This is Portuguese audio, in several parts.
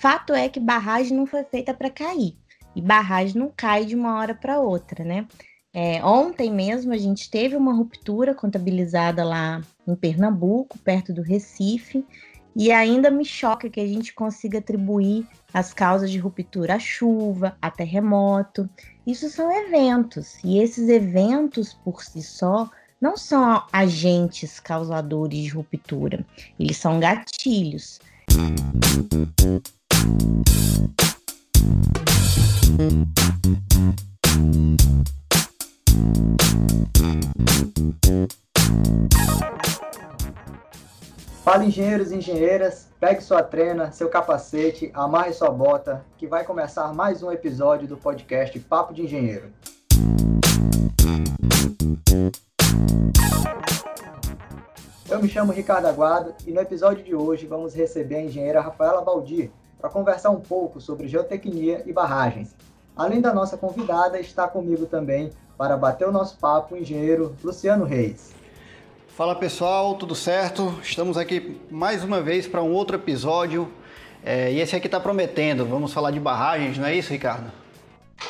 fato é que barragem não foi feita para cair. E barragem não cai de uma hora para outra, né? É, ontem mesmo a gente teve uma ruptura contabilizada lá em Pernambuco, perto do Recife, e ainda me choca que a gente consiga atribuir as causas de ruptura à chuva, a terremoto. Isso são eventos, e esses eventos por si só não são agentes causadores de ruptura, eles são gatilhos. Fala engenheiros e engenheiras, pegue sua trena, seu capacete, amarre sua bota, que vai começar mais um episódio do podcast Papo de Engenheiro. Eu me chamo Ricardo Aguado e no episódio de hoje vamos receber a engenheira Rafaela Baldi para conversar um pouco sobre geotecnia e barragens. Além da nossa convidada, está comigo também para bater o nosso papo o engenheiro Luciano Reis. Fala pessoal, tudo certo? Estamos aqui mais uma vez para um outro episódio é, e esse aqui está prometendo. Vamos falar de barragens, não é isso, Ricardo?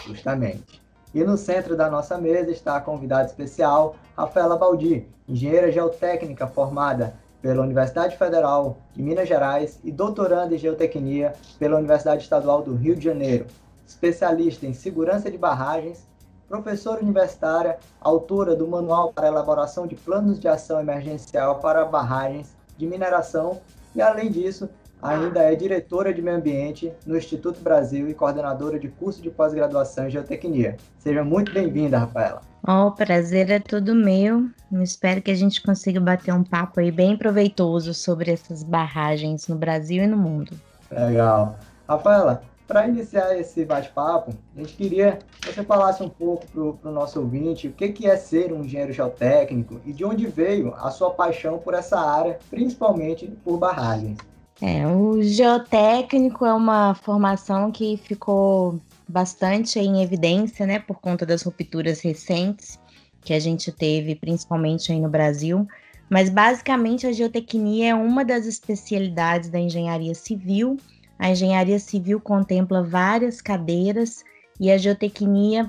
Justamente. E no centro da nossa mesa está a convidada especial, Rafaela Baldi, engenheira geotécnica formada pela Universidade Federal de Minas Gerais e doutoranda em geotecnia pela Universidade Estadual do Rio de Janeiro, especialista em segurança de barragens professora universitária, autora do Manual para Elaboração de Planos de Ação Emergencial para Barragens de Mineração e, além disso, ainda é diretora de Meio Ambiente no Instituto Brasil e coordenadora de curso de pós-graduação em Geotecnia. Seja muito bem-vinda, Rafaela. Oh, o prazer é todo meu. espero que a gente consiga bater um papo aí bem proveitoso sobre essas barragens no Brasil e no mundo. Legal. Rafaela, para iniciar esse bate-papo, a gente queria que você falasse um pouco para o nosso ouvinte o que, que é ser um engenheiro geotécnico e de onde veio a sua paixão por essa área, principalmente por barragens. É, o geotécnico é uma formação que ficou bastante em evidência, né, por conta das rupturas recentes que a gente teve, principalmente aí no Brasil. Mas basicamente a geotecnia é uma das especialidades da engenharia civil a engenharia civil contempla várias cadeiras e a geotecnia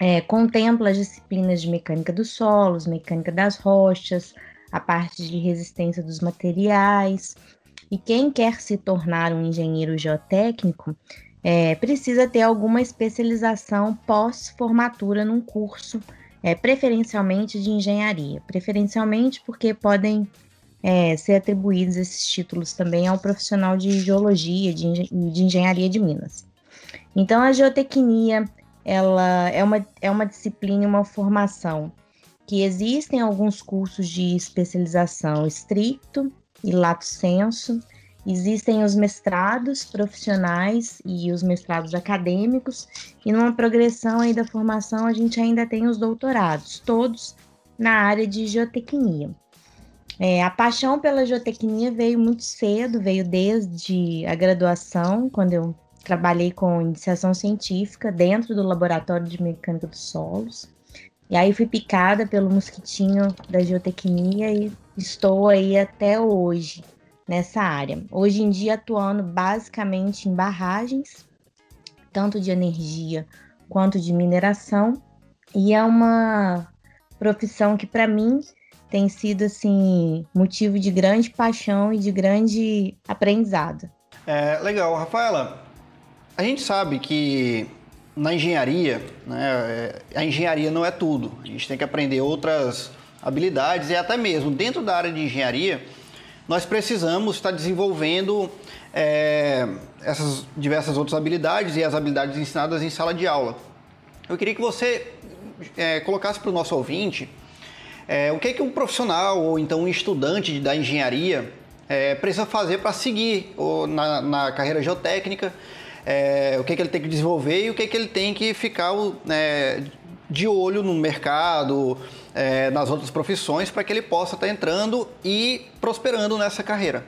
é, contempla as disciplinas de mecânica dos solos, mecânica das rochas, a parte de resistência dos materiais. E quem quer se tornar um engenheiro geotécnico é, precisa ter alguma especialização pós-formatura num curso, é, preferencialmente de engenharia. Preferencialmente porque podem é, ser atribuídos esses títulos também ao profissional de geologia de, de engenharia de Minas. Então, a geotecnia ela é uma, é uma disciplina, uma formação que existem alguns cursos de especialização estricto e lato senso, existem os mestrados profissionais e os mestrados acadêmicos, e numa progressão aí da formação a gente ainda tem os doutorados, todos na área de geotecnia. É, a paixão pela geotecnia veio muito cedo, veio desde a graduação, quando eu trabalhei com iniciação científica dentro do laboratório de mecânica dos solos. E aí fui picada pelo mosquitinho da geotecnia e estou aí até hoje nessa área. Hoje em dia atuando basicamente em barragens, tanto de energia quanto de mineração, e é uma profissão que para mim tem sido assim motivo de grande paixão e de grande aprendizado. É, legal, Rafaela. A gente sabe que na engenharia, né, é, a engenharia não é tudo. A gente tem que aprender outras habilidades e até mesmo dentro da área de engenharia nós precisamos estar desenvolvendo é, essas diversas outras habilidades e as habilidades ensinadas em sala de aula. Eu queria que você é, colocasse para o nosso ouvinte é, o que, é que um profissional ou então um estudante da engenharia é, precisa fazer para seguir ou, na, na, carreira geotécnica? É, o que, que ele tem que desenvolver e o que, que ele tem que ficar né, de olho no mercado, é, nas outras profissões, para que ele possa estar tá entrando e prosperando nessa carreira.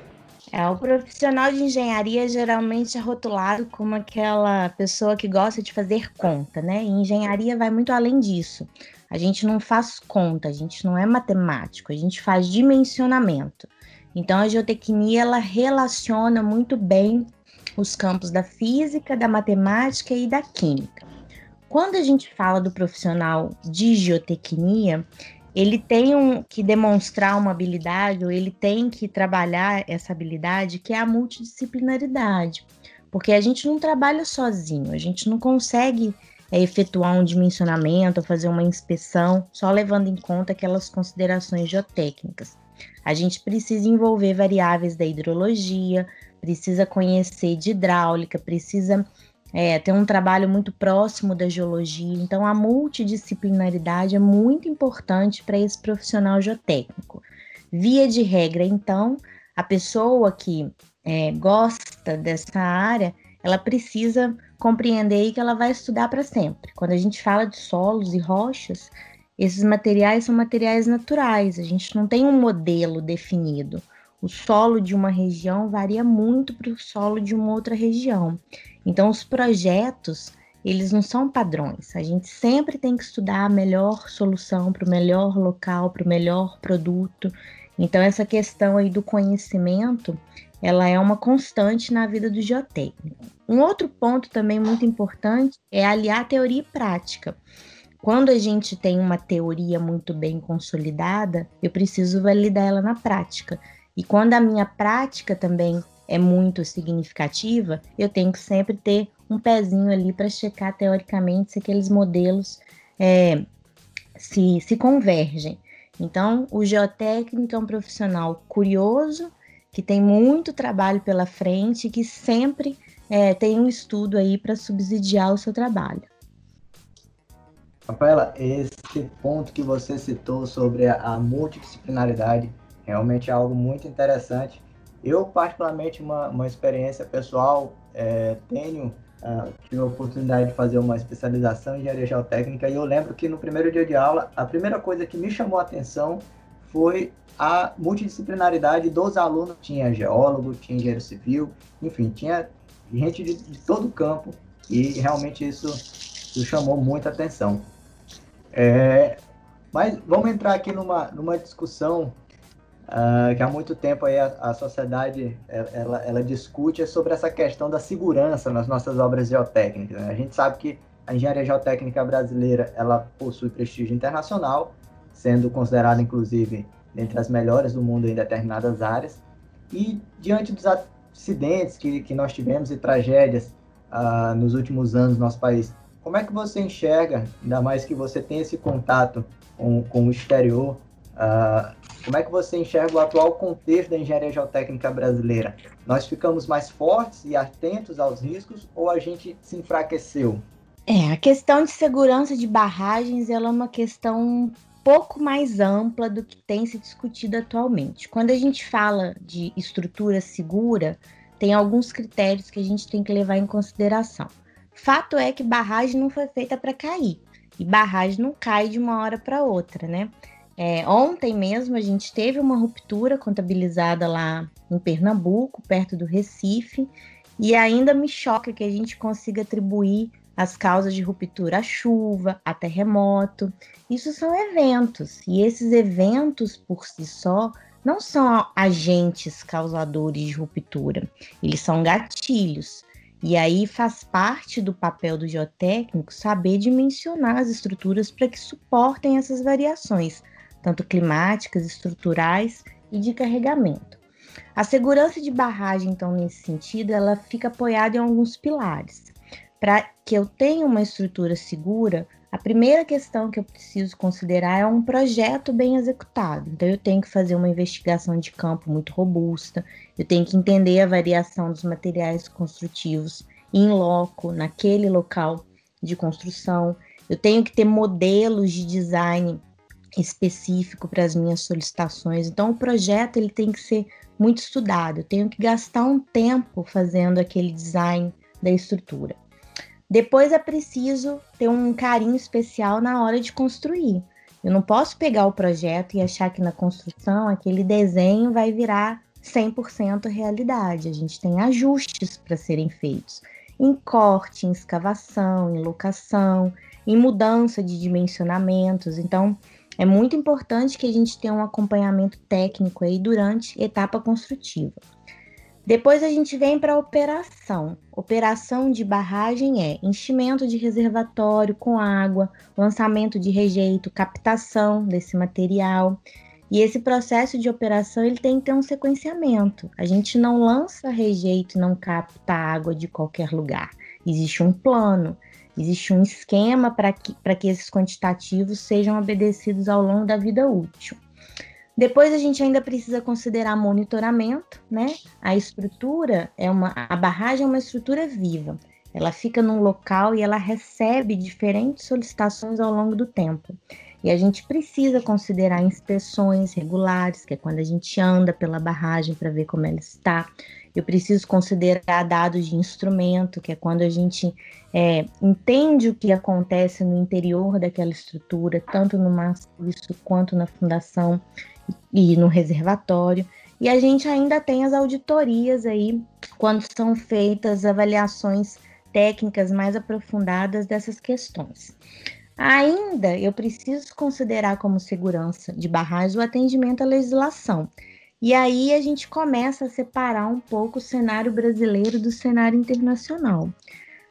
É, o profissional de engenharia geralmente é rotulado como aquela pessoa que gosta de fazer conta, né? E engenharia vai muito além disso. A gente não faz conta, a gente não é matemático, a gente faz dimensionamento. Então a geotecnia ela relaciona muito bem os campos da física, da matemática e da química. Quando a gente fala do profissional de geotecnia, ele tem um, que demonstrar uma habilidade, ou ele tem que trabalhar essa habilidade, que é a multidisciplinaridade. Porque a gente não trabalha sozinho, a gente não consegue é, efetuar um dimensionamento fazer uma inspeção só levando em conta aquelas considerações geotécnicas. A gente precisa envolver variáveis da hidrologia, precisa conhecer de hidráulica, precisa é, ter um trabalho muito próximo da geologia. Então, a multidisciplinaridade é muito importante para esse profissional geotécnico. Via de regra, então, a pessoa que é, gosta dessa área, ela precisa compreender que ela vai estudar para sempre. Quando a gente fala de solos e rochas, esses materiais são materiais naturais, a gente não tem um modelo definido. O solo de uma região varia muito para o solo de uma outra região. Então, os projetos, eles não são padrões. A gente sempre tem que estudar a melhor solução para o melhor local, para o melhor produto. Então, essa questão aí do conhecimento, ela é uma constante na vida do geotécnico. Um outro ponto também muito importante é aliar teoria e prática. Quando a gente tem uma teoria muito bem consolidada, eu preciso validar ela na prática. E quando a minha prática também é muito significativa, eu tenho que sempre ter um pezinho ali para checar teoricamente se aqueles modelos é, se, se convergem. Então, o geotécnico é um profissional curioso, que tem muito trabalho pela frente, que sempre é, tem um estudo aí para subsidiar o seu trabalho. Rafaela, esse ponto que você citou sobre a multidisciplinaridade realmente é algo muito interessante. Eu, particularmente, uma, uma experiência pessoal, é, tenho, uh, tive a oportunidade de fazer uma especialização em engenharia geotécnica e eu lembro que no primeiro dia de aula, a primeira coisa que me chamou a atenção foi a multidisciplinaridade dos alunos. Tinha geólogo, tinha engenheiro civil, enfim, tinha gente de, de todo o campo e realmente isso, isso chamou muita atenção. É, mas vamos entrar aqui numa, numa discussão uh, que há muito tempo aí a, a sociedade ela, ela, discute sobre essa questão da segurança nas nossas obras geotécnicas. Né? A gente sabe que a engenharia geotécnica brasileira ela possui prestígio internacional, sendo considerada inclusive entre as melhores do mundo em determinadas áreas. E diante dos acidentes que, que nós tivemos e tragédias uh, nos últimos anos no nosso país, como é que você enxerga, ainda mais que você tem esse contato com, com o exterior, uh, como é que você enxerga o atual contexto da engenharia geotécnica brasileira? Nós ficamos mais fortes e atentos aos riscos ou a gente se enfraqueceu? É, a questão de segurança de barragens ela é uma questão pouco mais ampla do que tem se discutido atualmente. Quando a gente fala de estrutura segura, tem alguns critérios que a gente tem que levar em consideração. Fato é que barragem não foi feita para cair e barragem não cai de uma hora para outra, né? É, ontem mesmo a gente teve uma ruptura contabilizada lá em Pernambuco, perto do Recife, e ainda me choca que a gente consiga atribuir as causas de ruptura à chuva, a terremoto. Isso são eventos, e esses eventos por si só não são agentes causadores de ruptura, eles são gatilhos. E aí faz parte do papel do geotécnico saber dimensionar as estruturas para que suportem essas variações, tanto climáticas, estruturais e de carregamento. A segurança de barragem, então, nesse sentido, ela fica apoiada em alguns pilares. Para que eu tenha uma estrutura segura, a primeira questão que eu preciso considerar é um projeto bem executado. Então, eu tenho que fazer uma investigação de campo muito robusta, eu tenho que entender a variação dos materiais construtivos em loco, naquele local de construção, eu tenho que ter modelos de design específico para as minhas solicitações. Então, o projeto ele tem que ser muito estudado, eu tenho que gastar um tempo fazendo aquele design da estrutura. Depois é preciso ter um carinho especial na hora de construir. Eu não posso pegar o projeto e achar que na construção aquele desenho vai virar 100% realidade. A gente tem ajustes para serem feitos em corte, em escavação, em locação, em mudança de dimensionamentos. Então, é muito importante que a gente tenha um acompanhamento técnico aí durante etapa construtiva. Depois a gente vem para a operação. Operação de barragem é enchimento de reservatório com água, lançamento de rejeito, captação desse material. E esse processo de operação ele tem que ter um sequenciamento. A gente não lança rejeito não capta água de qualquer lugar. Existe um plano, existe um esquema para que, que esses quantitativos sejam obedecidos ao longo da vida útil. Depois a gente ainda precisa considerar monitoramento, né? A estrutura é uma a barragem é uma estrutura viva. Ela fica num local e ela recebe diferentes solicitações ao longo do tempo. E a gente precisa considerar inspeções regulares, que é quando a gente anda pela barragem para ver como ela está. Eu preciso considerar dados de instrumento, que é quando a gente é, entende o que acontece no interior daquela estrutura, tanto no maciço quanto na fundação e no reservatório. E a gente ainda tem as auditorias aí, quando são feitas avaliações técnicas mais aprofundadas dessas questões. Ainda eu preciso considerar como segurança de barragens o atendimento à legislação. E aí a gente começa a separar um pouco o cenário brasileiro do cenário internacional.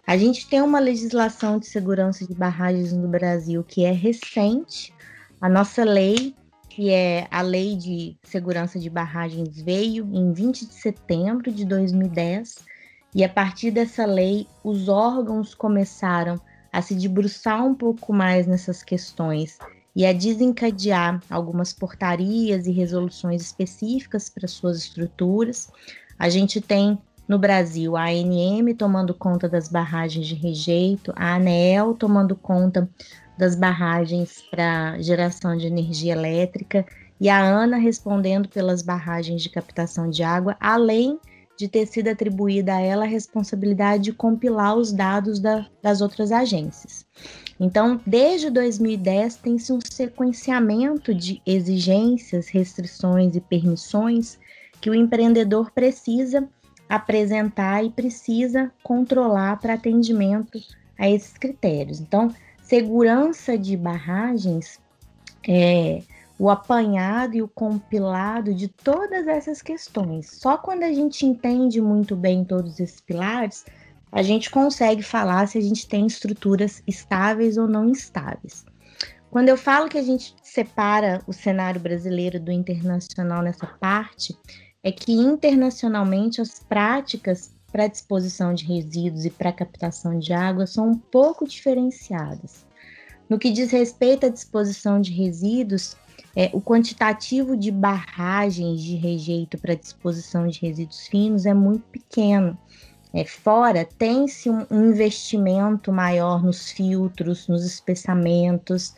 A gente tem uma legislação de segurança de barragens no Brasil que é recente. A nossa lei que é a Lei de Segurança de Barragens, veio em 20 de setembro de 2010, e a partir dessa lei, os órgãos começaram a se debruçar um pouco mais nessas questões e a desencadear algumas portarias e resoluções específicas para suas estruturas. A gente tem no Brasil a ANM tomando conta das barragens de rejeito, a ANEEL tomando conta das barragens para geração de energia elétrica e a ANA respondendo pelas barragens de captação de água, além de ter sido atribuída a ela a responsabilidade de compilar os dados da, das outras agências. Então, desde 2010, tem-se um sequenciamento de exigências, restrições e permissões que o empreendedor precisa apresentar e precisa controlar para atendimento a esses critérios. Então, segurança de barragens é o apanhado e o compilado de todas essas questões. Só quando a gente entende muito bem todos esses pilares, a gente consegue falar se a gente tem estruturas estáveis ou não estáveis. Quando eu falo que a gente separa o cenário brasileiro do internacional nessa parte, é que internacionalmente as práticas para disposição de resíduos e para captação de água são um pouco diferenciadas. No que diz respeito à disposição de resíduos, é, o quantitativo de barragens de rejeito para disposição de resíduos finos é muito pequeno. É, fora, tem-se um, investimento maior nos filtros, nos espessamentos,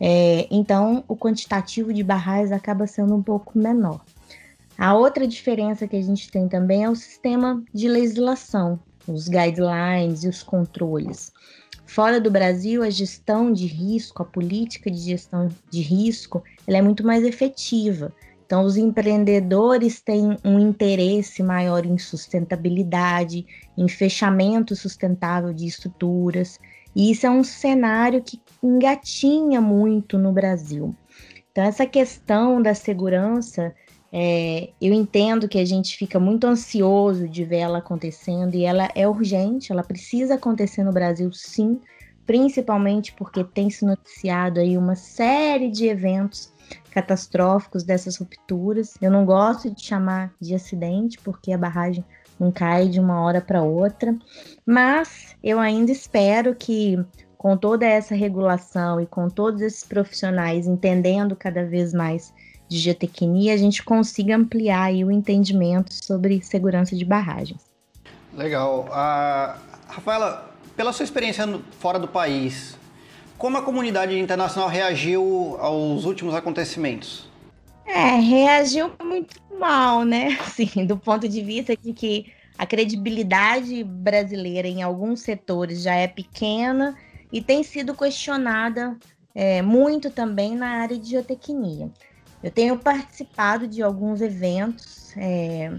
é, então o quantitativo de barragens acaba sendo um pouco menor. A outra diferença que a gente tem também é o sistema de legislação, os guidelines e os controles. Fora do Brasil, a gestão de risco, a política de gestão de risco, ela é muito mais efetiva. Então, os empreendedores têm um interesse maior em sustentabilidade, em fechamento sustentável de estruturas, e isso é um cenário que engatinha muito no Brasil. Então, essa questão da segurança é, eu entendo que a gente fica muito ansioso de ver ela acontecendo e ela é urgente, ela precisa acontecer no Brasil, sim, principalmente porque tem se noticiado aí uma série de eventos catastróficos dessas rupturas. Eu não gosto de chamar de acidente porque a barragem não cai de uma hora para outra, mas eu ainda espero que com toda essa regulação e com todos esses profissionais entendendo cada vez mais de geotecnia, a gente consiga ampliar o entendimento sobre segurança de barragens. Legal. Uh, Rafaela, pela sua experiência fora do país, como a comunidade internacional reagiu aos últimos acontecimentos? É, reagiu muito mal, né? Assim, do ponto de vista de que a credibilidade brasileira em alguns setores já é pequena e tem sido questionada é, muito também na área de geotecnia. Eu tenho participado de alguns eventos, é,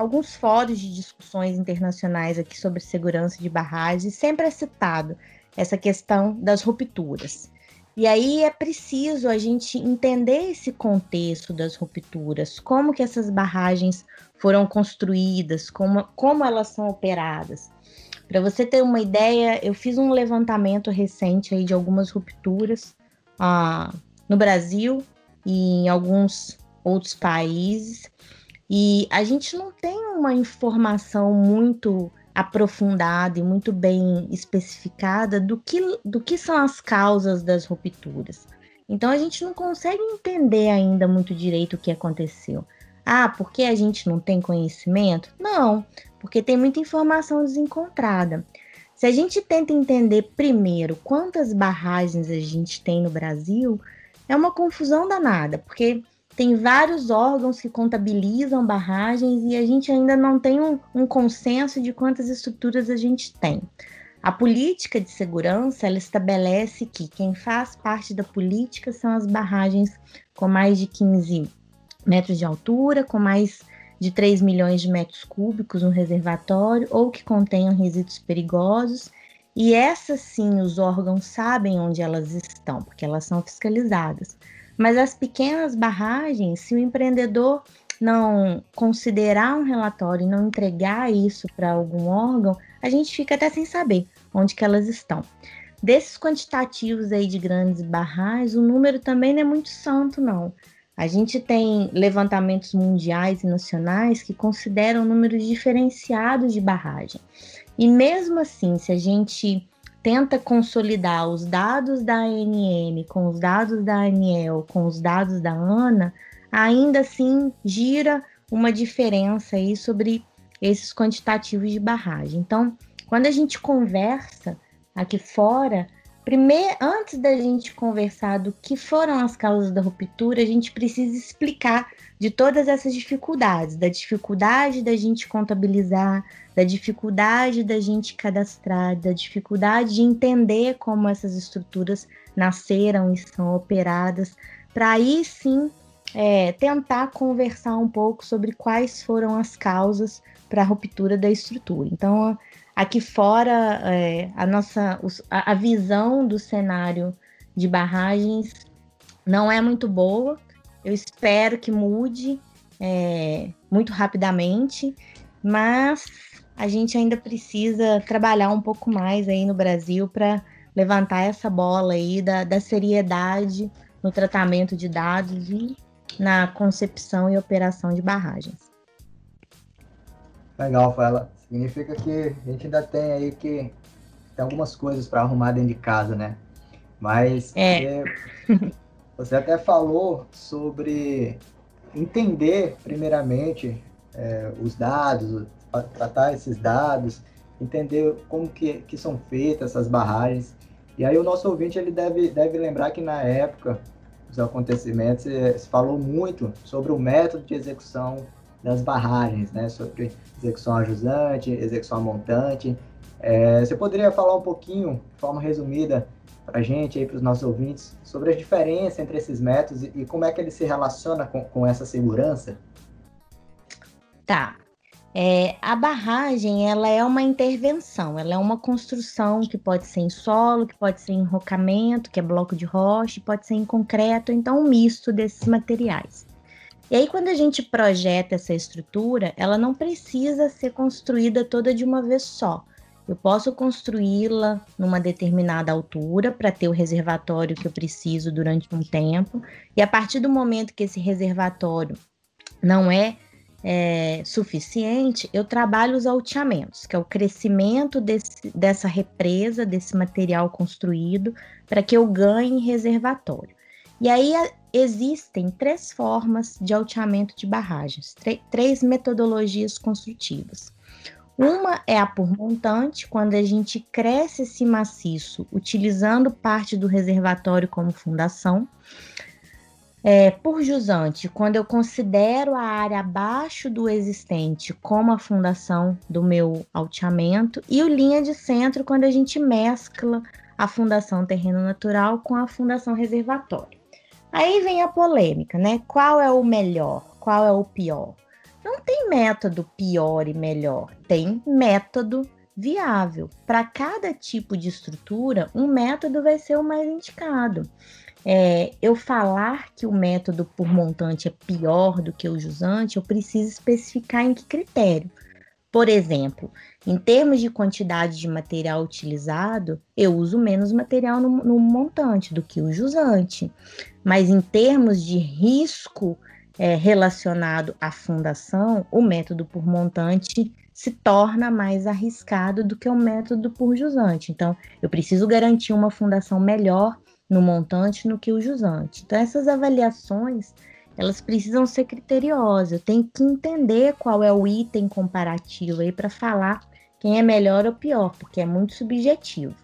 alguns fóruns de discussões internacionais aqui sobre segurança de barragens, sempre é citado essa questão das rupturas. E aí é preciso a gente entender esse contexto das rupturas, como que essas barragens foram construídas, como, como elas são operadas. Para você ter uma ideia, eu fiz um levantamento recente aí de algumas rupturas ah, no Brasil e em alguns outros países. E a gente não tem uma informação muito aprofundada e muito bem especificada do que, do que são as causas das rupturas. Então a gente não consegue entender ainda muito direito o que aconteceu. Ah, porque a gente não tem conhecimento? Não, porque tem muita informação desencontrada. Se a gente tenta entender primeiro quantas barragens a gente tem no Brasil, é uma confusão danada, porque tem vários órgãos que contabilizam barragens e a gente ainda não tem um, um consenso de quantas estruturas a gente tem. A política de segurança ela estabelece que quem faz parte da política são as barragens com mais de 15 metros de altura, com mais de 3 milhões de metros cúbicos no reservatório ou que contenham resíduos perigosos. E essas sim, os órgãos sabem onde elas estão, porque elas são fiscalizadas. Mas as pequenas barragens, se o empreendedor não considerar um relatório e não entregar isso para algum órgão, a gente fica até sem saber onde que elas estão. Desses quantitativos aí de grandes barragens, o número também não é muito santo, não. A gente tem levantamentos mundiais e nacionais que consideram números diferenciados de barragem. E mesmo assim, se a gente tenta consolidar os dados da ANM com os dados da ANEL, com os dados da ANA, ainda assim gira uma diferença aí sobre esses quantitativos de barragem. Então, quando a gente conversa aqui fora, primeiro, antes da gente conversar do que foram as causas da ruptura, a gente precisa explicar de todas essas dificuldades, da dificuldade da gente contabilizar, da dificuldade da gente cadastrar, da dificuldade de entender como essas estruturas nasceram e são operadas, para aí sim é, tentar conversar um pouco sobre quais foram as causas para a ruptura da estrutura. Então, aqui fora, é, a nossa a visão do cenário de barragens não é muito boa. Eu espero que mude é, muito rapidamente, mas a gente ainda precisa trabalhar um pouco mais aí no Brasil para levantar essa bola aí da, da seriedade no tratamento de dados e na concepção e operação de barragens. Legal, Fala. Significa que a gente ainda tem aí que tem algumas coisas para arrumar dentro de casa, né? Mas é. você, você até falou sobre entender, primeiramente, é, os dados, tratar esses dados, entender como que, que são feitas essas barragens. E aí o nosso ouvinte ele deve, deve lembrar que na época dos acontecimentos se falou muito sobre o método de execução das barragens, né? Sobre execução ajusante, execução montante. É, você poderia falar um pouquinho, de forma resumida, para a gente aí, para os nossos ouvintes, sobre a diferença entre esses métodos e, e como é que ele se relaciona com, com essa segurança? Tá. É, a barragem ela é uma intervenção, ela é uma construção que pode ser em solo, que pode ser em rocamento, que é bloco de rocha, pode ser em concreto, então um misto desses materiais. E aí quando a gente projeta essa estrutura, ela não precisa ser construída toda de uma vez só. Eu posso construí-la numa determinada altura para ter o reservatório que eu preciso durante um tempo, e a partir do momento que esse reservatório não é é, suficiente, eu trabalho os alteamentos, que é o crescimento desse, dessa represa, desse material construído, para que eu ganhe reservatório. E aí existem três formas de alteamento de barragens, três metodologias construtivas. Uma é a por montante, quando a gente cresce esse maciço utilizando parte do reservatório como fundação. É, por jusante, quando eu considero a área abaixo do existente como a fundação do meu alteamento, e o linha de centro, quando a gente mescla a fundação terreno natural com a fundação reservatório. Aí vem a polêmica, né? Qual é o melhor? Qual é o pior? Não tem método pior e melhor, tem método viável. Para cada tipo de estrutura, um método vai ser o mais indicado. É, eu falar que o método por montante é pior do que o jusante, eu preciso especificar em que critério. Por exemplo, em termos de quantidade de material utilizado, eu uso menos material no, no montante do que o jusante. Mas em termos de risco é, relacionado à fundação, o método por montante se torna mais arriscado do que o método por jusante. Então, eu preciso garantir uma fundação melhor no montante do que o jusante. Então, essas avaliações elas precisam ser criteriosas. Eu tenho que entender qual é o item comparativo aí para falar quem é melhor ou pior, porque é muito subjetivo.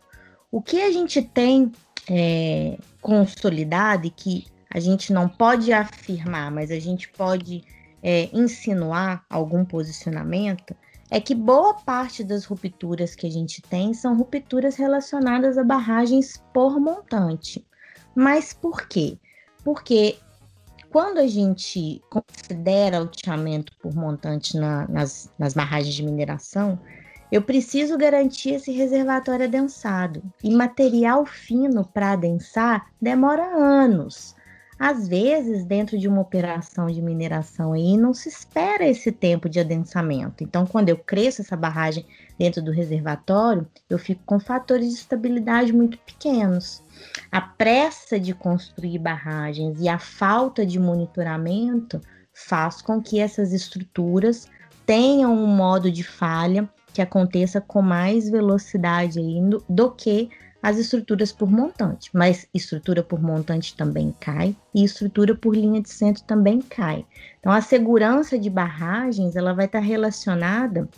O que a gente tem é, consolidado e que a gente não pode afirmar, mas a gente pode é, insinuar algum posicionamento, é que boa parte das rupturas que a gente tem são rupturas relacionadas a barragens por montante. Mas por quê? Porque quando a gente considera o teamento por montante na, nas, nas barragens de mineração, eu preciso garantir esse reservatório adensado. E material fino para adensar demora anos. Às vezes, dentro de uma operação de mineração aí, não se espera esse tempo de adensamento. Então, quando eu cresço essa barragem dentro do reservatório, eu fico com fatores de estabilidade muito pequenos. A pressa de construir barragens e a falta de monitoramento faz com que essas estruturas tenham um modo de falha que aconteça com mais velocidade ainda do que as estruturas por montante, mas estrutura por montante também cai e estrutura por linha de centro também cai. Então a segurança de barragens ela vai estar relacionada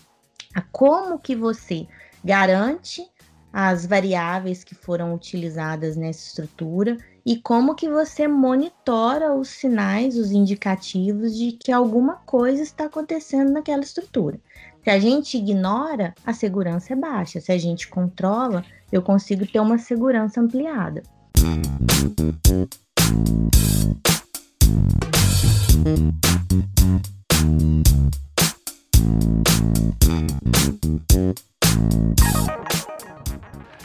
a como que você garante as variáveis que foram utilizadas nessa estrutura e como que você monitora os sinais, os indicativos de que alguma coisa está acontecendo naquela estrutura. Se a gente ignora, a segurança é baixa. Se a gente controla, eu consigo ter uma segurança ampliada.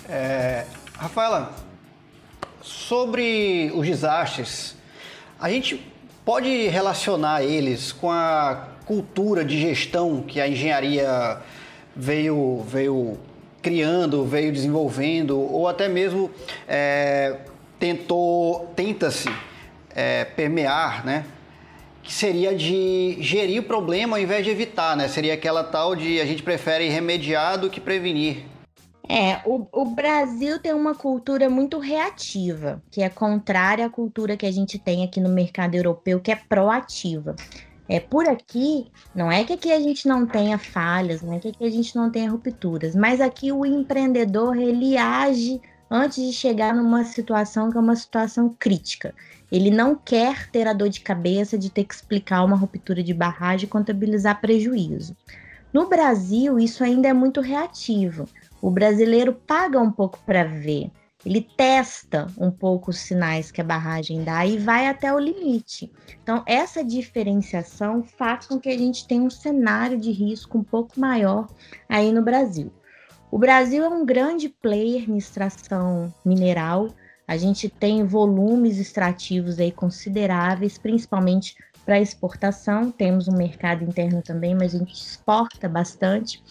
É, Rafaela, sobre os desastres, a gente pode relacionar eles com a cultura de gestão que a engenharia veio, veio criando, veio desenvolvendo, ou até mesmo é, tentou, tenta-se é, permear, né? Que seria de gerir o problema ao invés de evitar, né? Seria aquela tal de a gente prefere remediar do que prevenir. É, o, o Brasil tem uma cultura muito reativa, que é contrária à cultura que a gente tem aqui no mercado europeu, que é proativa. É por aqui, não é que aqui a gente não tenha falhas, não é que aqui a gente não tenha rupturas, mas aqui o empreendedor ele age antes de chegar numa situação que é uma situação crítica. Ele não quer ter a dor de cabeça de ter que explicar uma ruptura de barragem e contabilizar prejuízo. No Brasil, isso ainda é muito reativo. O brasileiro paga um pouco para ver. Ele testa um pouco os sinais que a barragem dá e vai até o limite. Então, essa diferenciação faz com que a gente tenha um cenário de risco um pouco maior aí no Brasil. O Brasil é um grande player em extração mineral. A gente tem volumes extrativos aí consideráveis, principalmente para exportação. Temos um mercado interno também, mas a gente exporta bastante.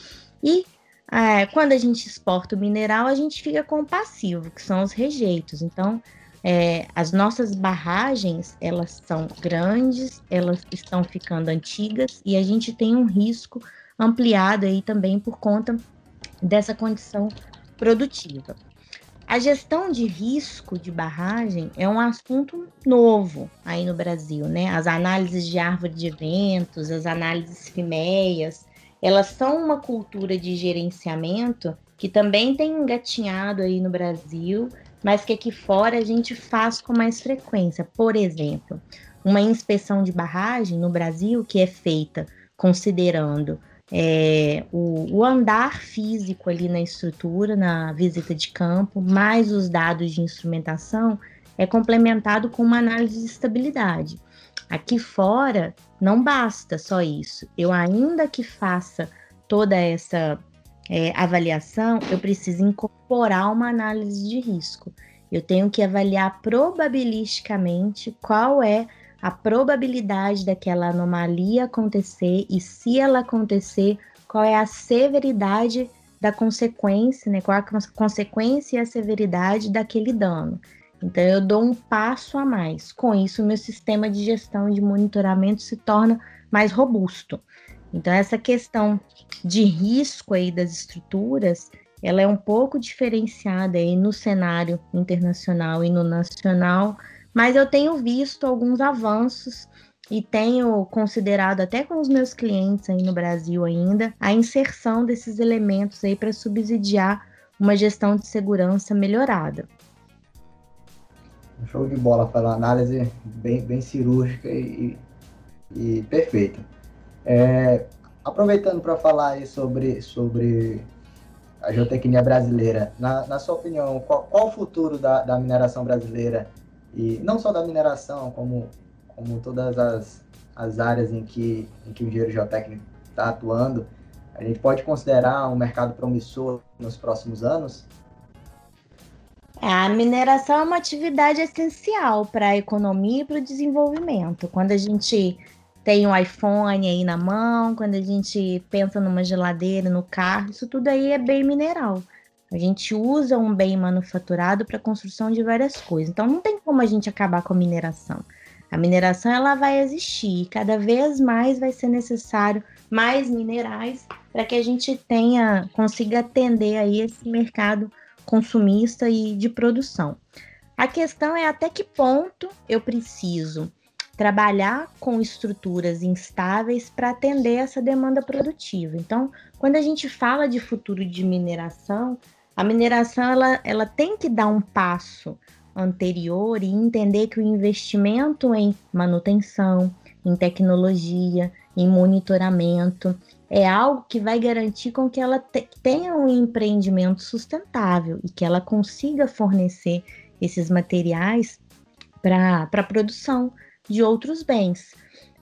E é, quando a gente exporta o mineral, a gente fica com o passivo, que são os rejeitos. Então, é, as nossas barragens, elas são grandes, elas estão ficando antigas e a gente tem um risco ampliado aí também por conta dessa condição produtiva. A gestão de risco de barragem é um assunto novo aí no Brasil, né? As análises de árvore de eventos, as análises FIMEAs, elas são uma cultura de gerenciamento que também tem engatinhado aí no Brasil, mas que aqui fora a gente faz com mais frequência. Por exemplo, uma inspeção de barragem no Brasil que é feita considerando é, o, o, andar físico ali na estrutura, na visita de campo, mais os dados de instrumentação, é complementado com uma análise de estabilidade. Aqui fora, não basta só isso. Eu, ainda que faça toda essa é, avaliação, eu preciso incorporar uma análise de risco. Eu tenho que avaliar probabilisticamente qual é a probabilidade daquela anomalia acontecer e, se ela acontecer, qual é a severidade da consequência, né? Qual a consequência e a severidade daquele dano. Então, eu dou um passo a mais. Com isso, meu sistema de gestão e de monitoramento se torna mais robusto. Então, essa questão de risco aí das estruturas, ela é um pouco diferenciada aí no cenário internacional e no nacional, mas eu tenho visto alguns avanços e tenho considerado até com os meus clientes aí no Brasil ainda a inserção desses elementos aí para subsidiar uma gestão de segurança melhorada. Show de bola, foi uma análise bem, bem cirúrgica e, e perfeita. É, aproveitando para falar aí sobre, sobre a geotecnia brasileira, na, na sua opinião, qual, qual o futuro da, da mineração brasileira? E não só da mineração, como, como todas as, as áreas em que, em que o engenheiro geotécnico está atuando, a gente pode considerar um mercado promissor nos próximos anos? A mineração é uma atividade essencial para a economia e para o desenvolvimento. Quando a gente tem um iPhone aí na mão, quando a gente pensa numa geladeira, no carro, isso tudo aí é bem mineral. A gente usa um bem manufaturado para construção de várias coisas. Então não tem como a gente acabar com a mineração. A mineração ela vai existir, cada vez mais vai ser necessário mais minerais para que a gente tenha consiga atender aí esse mercado consumista e de produção. A questão é até que ponto eu preciso trabalhar com estruturas instáveis para atender essa demanda produtiva. Então, quando a gente fala de futuro de mineração, a mineração ela, ela tem que dar um passo anterior e entender que o investimento em manutenção, em tecnologia, em monitoramento é algo que vai garantir com que ela te, tenha um empreendimento sustentável e que ela consiga fornecer esses materiais para a produção de outros bens.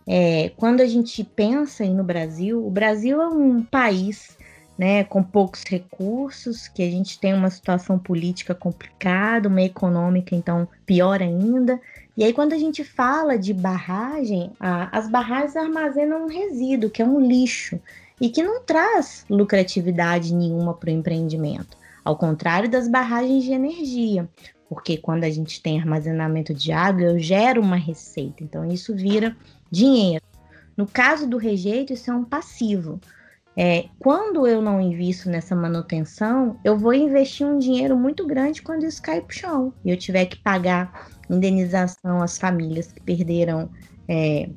É, quando a gente pensa no Brasil, o Brasil é um país né, com poucos recursos, que a gente tem uma situação política complicada, uma econômica, então, pior ainda. E aí, quando a gente fala de barragem, a, as barragens armazenam um resíduo, que é um lixo, e que não traz lucratividade nenhuma para o empreendimento, ao contrário das barragens de energia, porque quando a gente tem armazenamento de água, eu gero uma receita, então isso vira dinheiro. No caso do rejeito, isso é um passivo. É, quando eu não invisto nessa manutenção, eu vou investir um dinheiro muito grande quando isso cair para o chão e eu tiver que pagar indenização às famílias que perderam é,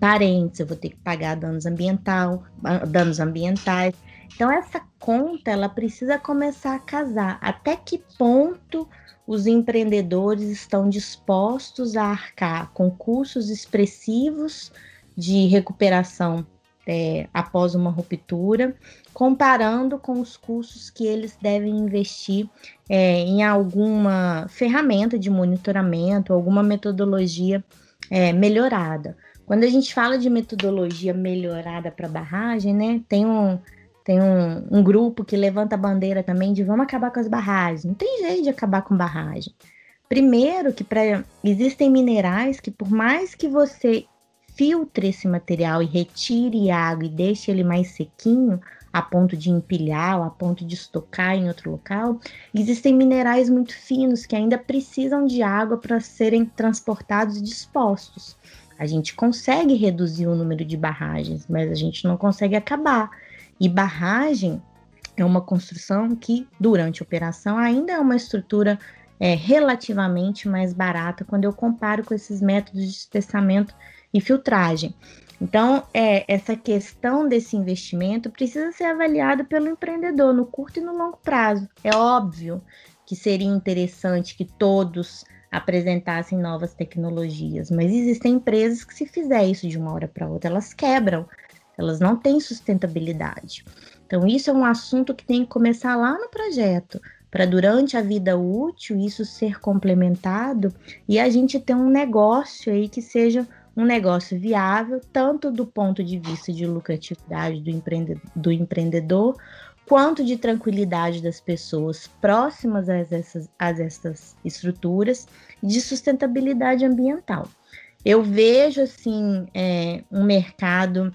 parentes, eu vou ter que pagar danos ambiental, danos ambientais. Então essa conta ela precisa começar a casar. Até que ponto os empreendedores estão dispostos a arcar com custos expressivos de recuperação é, após uma ruptura, comparando com os custos que eles devem investir é, em alguma ferramenta de monitoramento, alguma metodologia é, melhorada. Quando a gente fala de metodologia melhorada para barragem, né, tem um tem um, um, grupo que levanta a bandeira também de vamos acabar com as barragens. Não tem jeito de acabar com barragem. Primeiro que pra, existem minerais que por mais que você filtre esse material e retire água e deixe ele mais sequinho, a ponto de empilhar, a ponto de estocar em outro local, existem minerais muito finos que ainda precisam de água para serem transportados e dispostos. A gente consegue reduzir o número de barragens, mas a gente não consegue acabar. E barragem é uma construção que, durante a operação, ainda é uma estrutura é, relativamente mais barata quando eu comparo com esses métodos de espessamento e filtragem. Então, é, essa questão desse investimento precisa ser avaliada pelo empreendedor no curto e no longo prazo. É óbvio que seria interessante que todos apresentassem novas tecnologias, mas existem empresas que, se fizer isso de uma hora para outra, elas quebram, elas não têm sustentabilidade. Então, isso é um assunto que tem que começar lá no projeto, para durante a vida útil isso ser complementado e a gente ter um negócio aí que seja um negócio viável, tanto do ponto de vista de lucratividade do, empreendedor, do empreendedor quanto de tranquilidade das pessoas próximas a essas, a essas estruturas de sustentabilidade ambiental. Eu vejo assim é, um mercado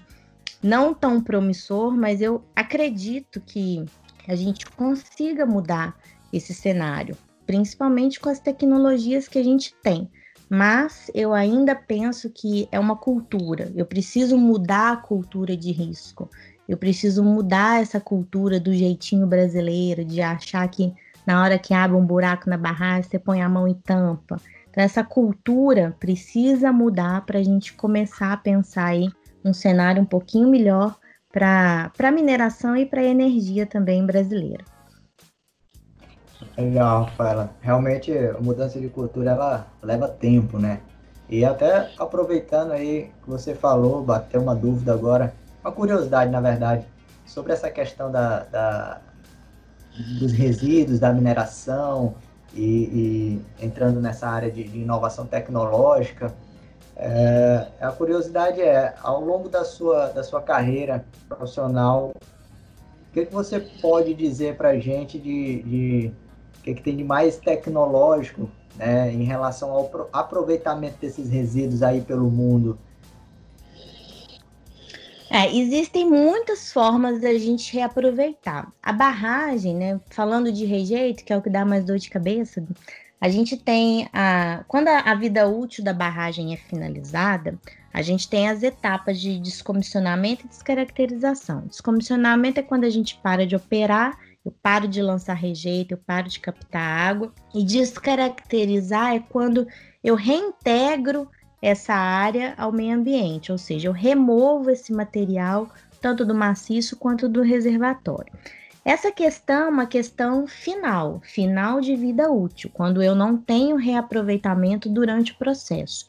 não tão promissor, mas eu acredito que a gente consiga mudar esse cenário, principalmente com as tecnologias que a gente tem. Mas eu ainda penso que é uma cultura. Eu preciso mudar a cultura de risco. Eu preciso mudar essa cultura do jeitinho brasileiro, de achar que na hora que abre um buraco na barragem, você põe a mão e tampa. Então, essa cultura precisa mudar para a gente começar a pensar aí um cenário um pouquinho melhor para a mineração e para a energia também brasileira. Legal, Rafaela. Realmente, a mudança de cultura, ela leva tempo, né? E até aproveitando aí que você falou, bateu uma dúvida agora, uma curiosidade, na verdade, sobre essa questão da, da dos resíduos, da mineração e, e, entrando nessa área de, de inovação tecnológica. É, a curiosidade é, ao longo da sua, da sua carreira profissional, o que, que você pode dizer para a gente de, de que, que tem de mais tecnológico né, em relação ao aproveitamento desses resíduos aí pelo mundo? É, existem muitas formas da gente reaproveitar. A barragem, né, falando de rejeito, que é o que dá mais dor de cabeça, a gente tem a. Quando a vida útil da barragem é finalizada, a gente tem as etapas de descomissionamento e descaracterização. Descomissionamento é quando a gente para de operar eu paro de lançar rejeito, eu paro de captar água. E descaracterizar é quando eu reintegro essa área ao meio ambiente, ou seja, eu removo esse material tanto do maciço quanto do reservatório. Essa questão é uma questão final, final de vida útil, quando eu não tenho reaproveitamento durante o processo.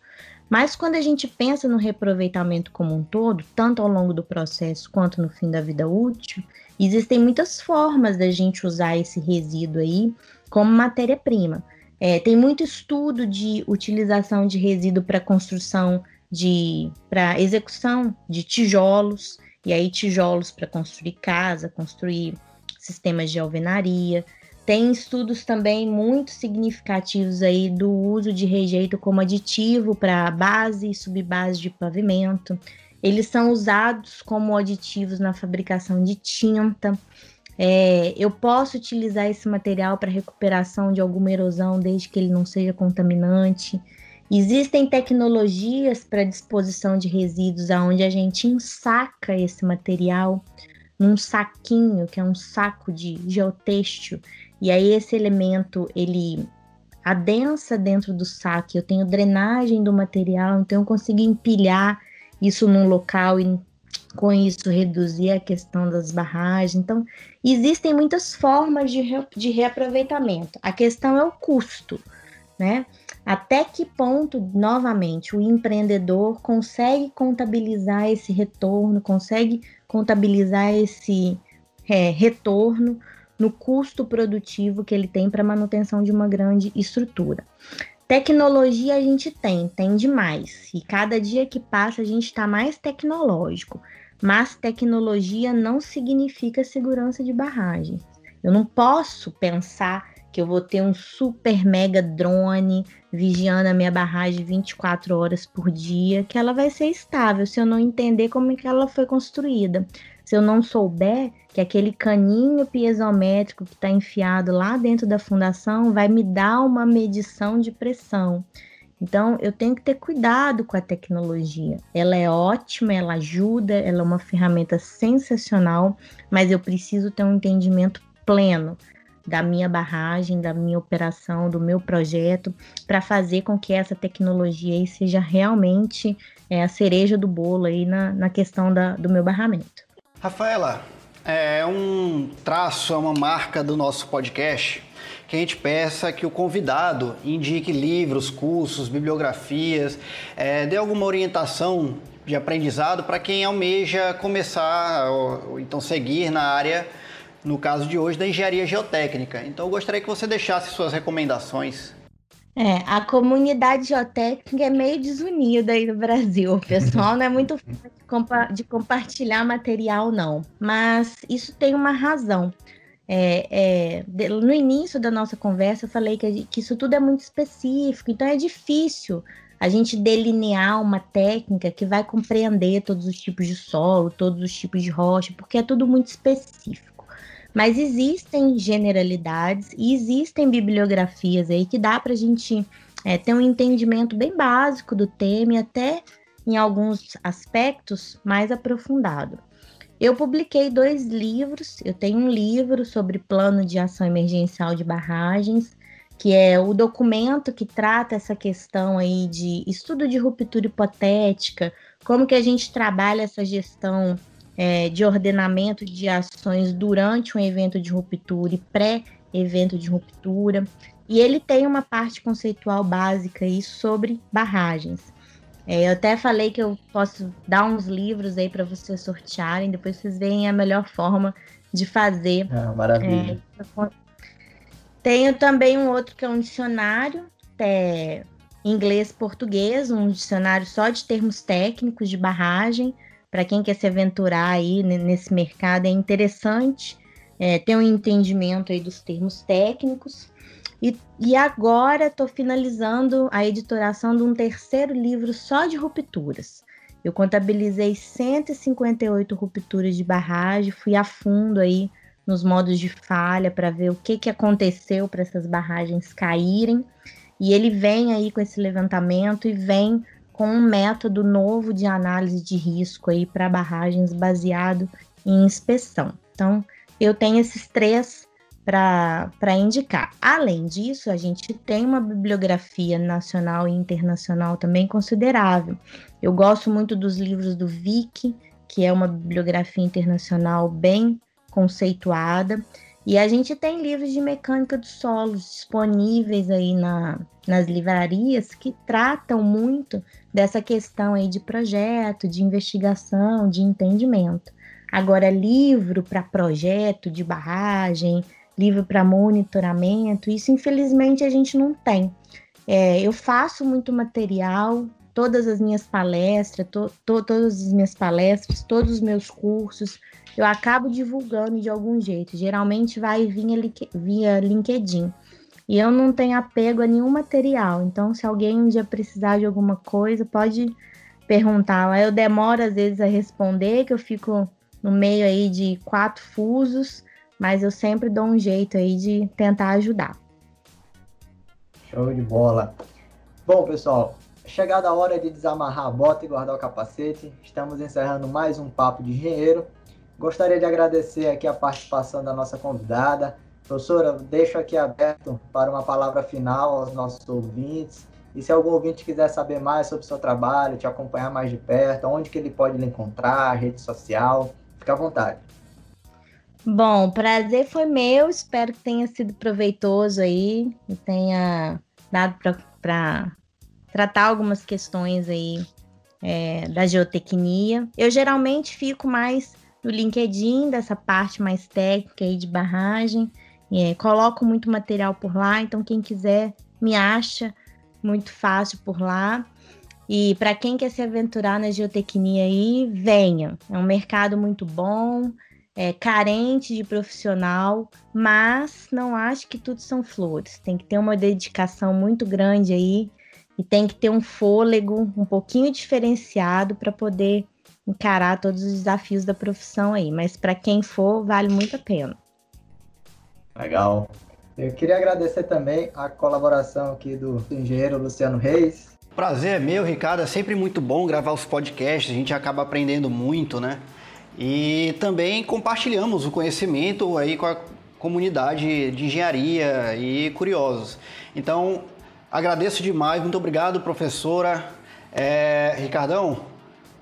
Mas quando a gente pensa no reaproveitamento como um todo, tanto ao longo do processo quanto no fim da vida útil, existem muitas formas da gente usar esse resíduo aí como matéria-prima. É, tem muito estudo de utilização de resíduo para construção de para execução de tijolos e aí tijolos para construir casa, construir sistemas de alvenaria. Tem estudos também muito significativos aí do uso de rejeito como aditivo para base e subbase de pavimento. Eles são usados como aditivos na fabricação de tinta. É, eu posso utilizar esse material para recuperação de alguma erosão, desde que ele não seja contaminante. Existem tecnologias para disposição de resíduos, onde a gente ensaca esse material num saquinho, que é um saco de geotêxtil, e aí esse elemento ele adensa dentro do saco. Eu tenho drenagem do material, então eu consigo empilhar isso num local e com isso reduzir a questão das barragens. Então, existem muitas formas de, re, de reaproveitamento. A questão é o custo, né? Até que ponto, novamente, o empreendedor consegue contabilizar esse retorno, consegue contabilizar esse é, retorno no custo produtivo que ele tem para manutenção de uma grande estrutura. Tecnologia a gente tem, tem demais. E cada dia que passa a gente está mais tecnológico. Mas tecnologia não significa segurança de barragem. Eu não posso pensar que eu vou ter um super mega drone vigiando a minha barragem 24 horas por dia, que ela vai ser estável se eu não entender como é que ela foi construída. Se eu não souber que aquele caninho piezométrico que está enfiado lá dentro da fundação vai me dar uma medição de pressão. Então, eu tenho que ter cuidado com a tecnologia. Ela é ótima, ela ajuda, ela é uma ferramenta sensacional, mas eu preciso ter um entendimento pleno da minha barragem, da minha operação, do meu projeto, para fazer com que essa tecnologia seja realmente é, a cereja do bolo aí na, na questão da, do meu barramento. Rafaela, é um traço, é uma marca do nosso podcast que a gente peça que o convidado indique livros, cursos, bibliografias, é, dê alguma orientação de aprendizado para quem almeja começar ou, ou, então seguir na área, no caso de hoje, da engenharia geotécnica. Então eu gostaria que você deixasse suas recomendações. É, a comunidade geotécnica é meio desunida aí no Brasil. O pessoal não é muito fã de, compa de compartilhar material, não. Mas isso tem uma razão. É, é, no início da nossa conversa, eu falei que, que isso tudo é muito específico, então é difícil a gente delinear uma técnica que vai compreender todos os tipos de solo, todos os tipos de rocha, porque é tudo muito específico. Mas existem generalidades e existem bibliografias aí que dá para a gente é, ter um entendimento bem básico do tema e até em alguns aspectos mais aprofundado. Eu publiquei dois livros. Eu tenho um livro sobre plano de ação emergencial de barragens que é o documento que trata essa questão aí de estudo de ruptura hipotética, como que a gente trabalha essa gestão é, de ordenamento de ações durante um evento de ruptura e pré-evento de ruptura. E ele tem uma parte conceitual básica aí sobre barragens. É, eu até falei que eu posso dar uns livros aí para vocês sortearem, depois vocês veem a melhor forma de fazer. Ah, maravilha. É, tenho também um outro que é um dicionário é, inglês-português, um dicionário só de termos técnicos de barragem. Para quem quer se aventurar aí nesse mercado, é interessante é, ter um entendimento aí dos termos técnicos. E, e agora estou finalizando a editoração de um terceiro livro só de rupturas. Eu contabilizei 158 rupturas de barragem, fui a fundo aí nos modos de falha para ver o que, que aconteceu para essas barragens caírem. E ele vem aí com esse levantamento e vem com um método novo de análise de risco aí para barragens baseado em inspeção. Então, eu tenho esses três para indicar. Além disso, a gente tem uma bibliografia nacional e internacional também considerável. Eu gosto muito dos livros do Vic, que é uma bibliografia internacional bem conceituada. E a gente tem livros de mecânica dos solos disponíveis aí na, nas livrarias que tratam muito dessa questão aí de projeto, de investigação, de entendimento. Agora, livro para projeto de barragem, livro para monitoramento, isso infelizmente a gente não tem. É, eu faço muito material, todas as minhas palestras, to, to, todas as minhas palestras, todos os meus cursos, eu acabo divulgando de algum jeito. Geralmente vai via, via LinkedIn. E eu não tenho apego a nenhum material. Então, se alguém um dia precisar de alguma coisa, pode perguntar. Eu demoro às vezes a responder, que eu fico no meio aí de quatro fusos, mas eu sempre dou um jeito aí de tentar ajudar. Show de bola. Bom, pessoal, chegada a hora de desamarrar a bota e guardar o capacete. Estamos encerrando mais um papo de engenheiro. Gostaria de agradecer aqui a participação da nossa convidada. Professora, deixo aqui aberto para uma palavra final aos nossos ouvintes. E se algum ouvinte quiser saber mais sobre o seu trabalho, te acompanhar mais de perto, onde que ele pode lhe encontrar, rede social, fique à vontade. Bom, prazer foi meu, espero que tenha sido proveitoso aí e tenha dado para tratar algumas questões aí é, da geotecnia. Eu geralmente fico mais no LinkedIn, dessa parte mais técnica aí de barragem. É, coloco muito material por lá, então quem quiser me acha muito fácil por lá. E para quem quer se aventurar na geotecnia aí, venha. É um mercado muito bom, é carente de profissional, mas não acho que tudo são flores. Tem que ter uma dedicação muito grande aí e tem que ter um fôlego um pouquinho diferenciado para poder encarar todos os desafios da profissão aí, mas para quem for, vale muito a pena. Legal. Eu queria agradecer também a colaboração aqui do engenheiro Luciano Reis. Prazer é meu, Ricardo. É sempre muito bom gravar os podcasts, a gente acaba aprendendo muito, né? E também compartilhamos o conhecimento aí com a comunidade de engenharia e curiosos. Então, agradeço demais, muito obrigado, professora. É, Ricardão,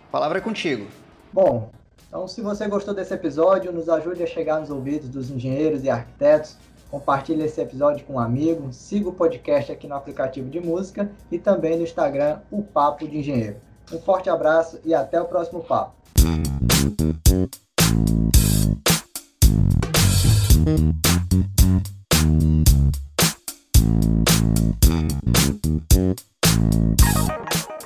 a palavra é contigo. Bom, então se você gostou desse episódio, nos ajude a chegar nos ouvidos dos engenheiros e arquitetos. Compartilhe esse episódio com um amigo, siga o podcast aqui no aplicativo de música e também no Instagram, o Papo de Engenheiro. Um forte abraço e até o próximo papo. Thank you.